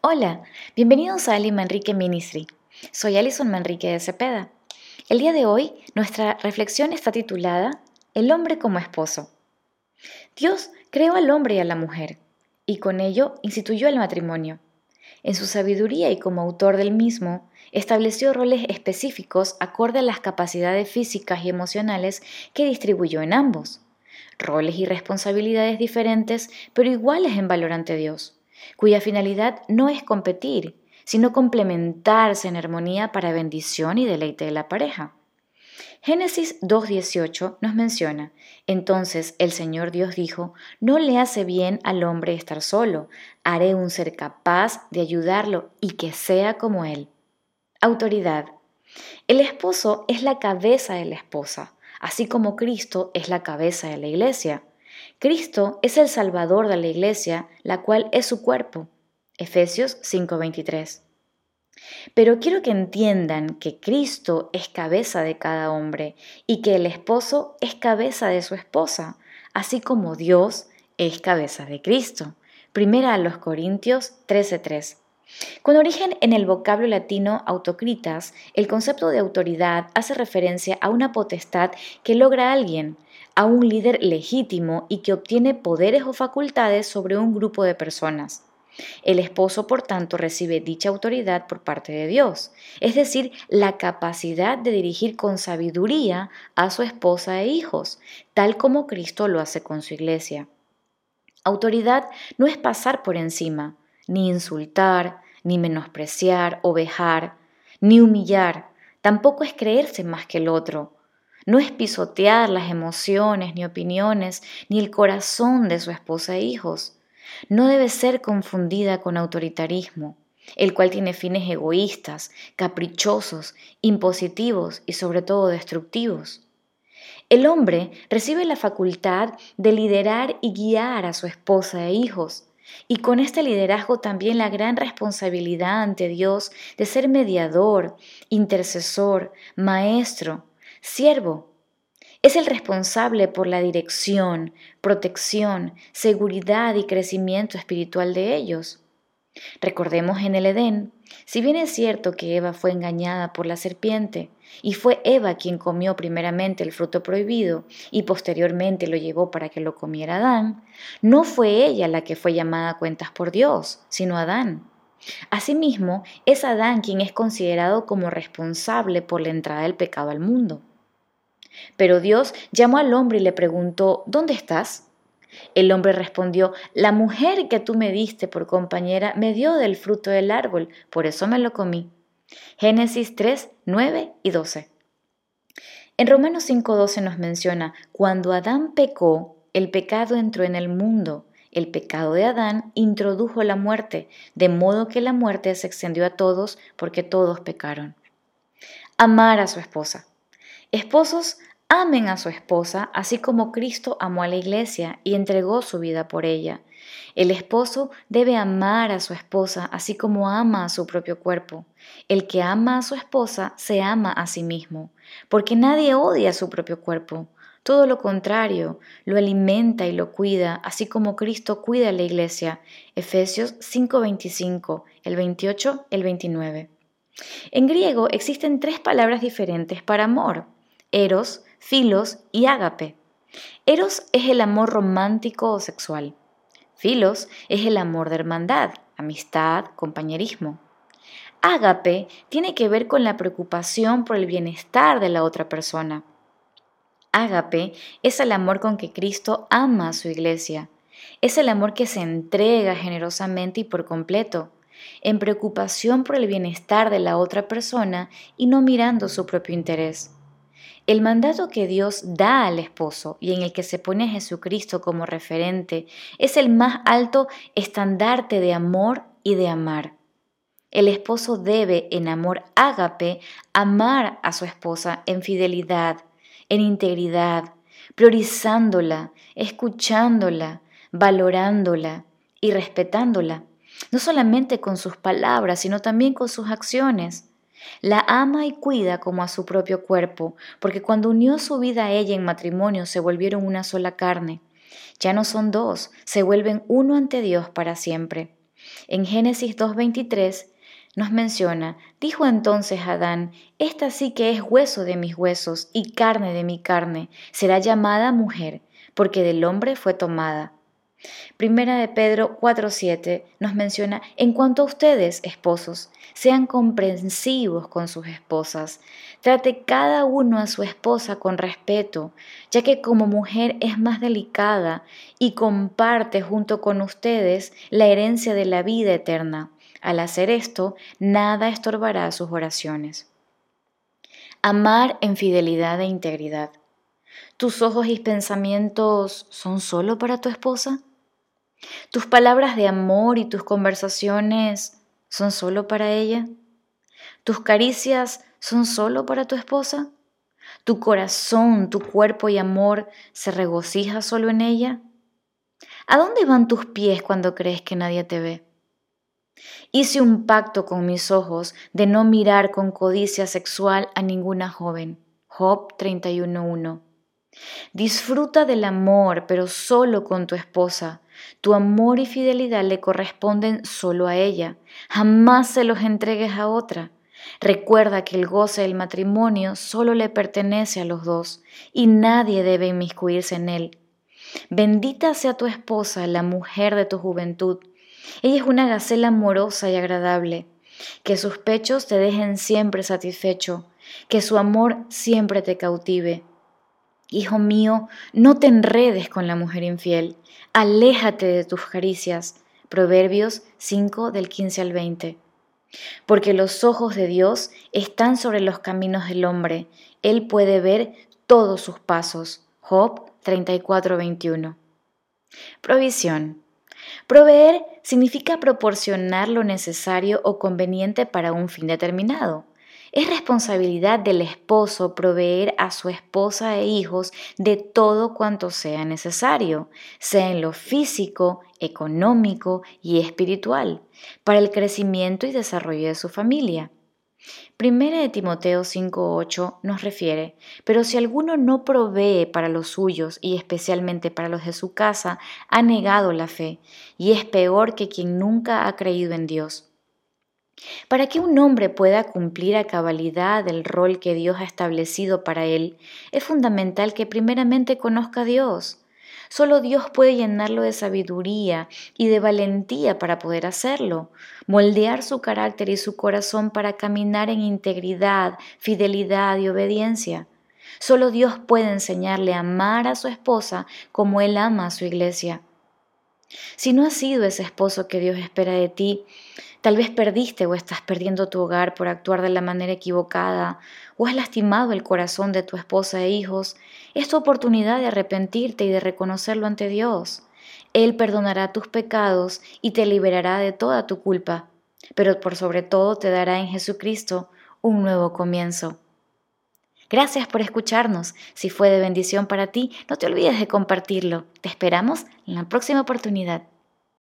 Hola, bienvenidos a Ali Manrique Ministry. Soy Alison Manrique de Cepeda. El día de hoy nuestra reflexión está titulada El hombre como esposo. Dios creó al hombre y a la mujer y con ello instituyó el matrimonio. En su sabiduría y como autor del mismo, estableció roles específicos acorde a las capacidades físicas y emocionales que distribuyó en ambos. Roles y responsabilidades diferentes, pero iguales en valor ante Dios, cuya finalidad no es competir, sino complementarse en armonía para bendición y deleite de la pareja. Génesis 2.18 nos menciona, entonces el Señor Dios dijo, no le hace bien al hombre estar solo, haré un ser capaz de ayudarlo y que sea como él. Autoridad. El esposo es la cabeza de la esposa, así como Cristo es la cabeza de la iglesia. Cristo es el Salvador de la iglesia, la cual es su cuerpo. Efesios 5:23. Pero quiero que entiendan que Cristo es cabeza de cada hombre y que el esposo es cabeza de su esposa, así como Dios es cabeza de Cristo. Primera a los Corintios 13:3. Con origen en el vocablo latino autocritas, el concepto de autoridad hace referencia a una potestad que logra alguien, a un líder legítimo y que obtiene poderes o facultades sobre un grupo de personas. El esposo, por tanto, recibe dicha autoridad por parte de Dios, es decir, la capacidad de dirigir con sabiduría a su esposa e hijos, tal como Cristo lo hace con su iglesia. Autoridad no es pasar por encima, ni insultar, ni menospreciar o vejar, ni humillar, tampoco es creerse más que el otro. No es pisotear las emociones, ni opiniones, ni el corazón de su esposa e hijos no debe ser confundida con autoritarismo, el cual tiene fines egoístas, caprichosos, impositivos y sobre todo destructivos. El hombre recibe la facultad de liderar y guiar a su esposa e hijos, y con este liderazgo también la gran responsabilidad ante Dios de ser mediador, intercesor, maestro, siervo es el responsable por la dirección, protección, seguridad y crecimiento espiritual de ellos. Recordemos en el Edén, si bien es cierto que Eva fue engañada por la serpiente, y fue Eva quien comió primeramente el fruto prohibido y posteriormente lo llevó para que lo comiera Adán, no fue ella la que fue llamada a cuentas por Dios, sino Adán. Asimismo, es Adán quien es considerado como responsable por la entrada del pecado al mundo. Pero Dios llamó al hombre y le preguntó, ¿dónde estás? El hombre respondió, la mujer que tú me diste por compañera me dio del fruto del árbol, por eso me lo comí. Génesis 3, 9 y 12. En Romanos 5:12 nos menciona, cuando Adán pecó, el pecado entró en el mundo. El pecado de Adán introdujo la muerte, de modo que la muerte se extendió a todos porque todos pecaron. Amar a su esposa. Esposos, Amen a su esposa, así como Cristo amó a la iglesia y entregó su vida por ella. El esposo debe amar a su esposa, así como ama a su propio cuerpo. El que ama a su esposa se ama a sí mismo, porque nadie odia a su propio cuerpo. Todo lo contrario, lo alimenta y lo cuida, así como Cristo cuida a la iglesia. Efesios 5:25, el 28, el 29. En griego existen tres palabras diferentes para amor. Eros, Filos y Ágape. Eros es el amor romántico o sexual. Filos es el amor de hermandad, amistad, compañerismo. Ágape tiene que ver con la preocupación por el bienestar de la otra persona. Ágape es el amor con que Cristo ama a su iglesia. Es el amor que se entrega generosamente y por completo, en preocupación por el bienestar de la otra persona y no mirando su propio interés. El mandato que Dios da al esposo y en el que se pone a Jesucristo como referente es el más alto estandarte de amor y de amar. El esposo debe, en amor ágape, amar a su esposa en fidelidad, en integridad, priorizándola, escuchándola, valorándola y respetándola, no solamente con sus palabras, sino también con sus acciones. La ama y cuida como a su propio cuerpo, porque cuando unió su vida a ella en matrimonio se volvieron una sola carne. Ya no son dos, se vuelven uno ante Dios para siempre. En Génesis 2.23 nos menciona, dijo entonces Adán, esta sí que es hueso de mis huesos y carne de mi carne, será llamada mujer, porque del hombre fue tomada. Primera de Pedro 4:7 nos menciona, en cuanto a ustedes, esposos, sean comprensivos con sus esposas, trate cada uno a su esposa con respeto, ya que como mujer es más delicada y comparte junto con ustedes la herencia de la vida eterna. Al hacer esto, nada estorbará sus oraciones. Amar en fidelidad e integridad. ¿Tus ojos y pensamientos son solo para tu esposa? ¿Tus palabras de amor y tus conversaciones son solo para ella? ¿Tus caricias son solo para tu esposa? ¿Tu corazón, tu cuerpo y amor se regocija solo en ella? ¿A dónde van tus pies cuando crees que nadie te ve? Hice un pacto con mis ojos de no mirar con codicia sexual a ninguna joven. Job 31.1. Disfruta del amor, pero solo con tu esposa. Tu amor y fidelidad le corresponden solo a ella. Jamás se los entregues a otra. Recuerda que el goce del matrimonio solo le pertenece a los dos y nadie debe inmiscuirse en él. Bendita sea tu esposa, la mujer de tu juventud. Ella es una gacela amorosa y agradable. Que sus pechos te dejen siempre satisfecho, que su amor siempre te cautive. Hijo mío, no te enredes con la mujer infiel, aléjate de tus caricias. Proverbios 5 del 15 al 20. Porque los ojos de Dios están sobre los caminos del hombre, Él puede ver todos sus pasos. Job 34, 21. Provisión. Proveer significa proporcionar lo necesario o conveniente para un fin determinado. Es responsabilidad del esposo proveer a su esposa e hijos de todo cuanto sea necesario, sea en lo físico, económico y espiritual, para el crecimiento y desarrollo de su familia. Primera de Timoteo 5:8 nos refiere, pero si alguno no provee para los suyos y especialmente para los de su casa, ha negado la fe y es peor que quien nunca ha creído en Dios. Para que un hombre pueda cumplir a cabalidad el rol que Dios ha establecido para él, es fundamental que primeramente conozca a Dios. Solo Dios puede llenarlo de sabiduría y de valentía para poder hacerlo, moldear su carácter y su corazón para caminar en integridad, fidelidad y obediencia. Solo Dios puede enseñarle a amar a su esposa como Él ama a su iglesia. Si no has sido ese esposo que Dios espera de ti, tal vez perdiste o estás perdiendo tu hogar por actuar de la manera equivocada, o has lastimado el corazón de tu esposa e hijos, es tu oportunidad de arrepentirte y de reconocerlo ante Dios. Él perdonará tus pecados y te liberará de toda tu culpa, pero por sobre todo te dará en Jesucristo un nuevo comienzo. Gracias por escucharnos. Si fue de bendición para ti, no te olvides de compartirlo. Te esperamos en la próxima oportunidad.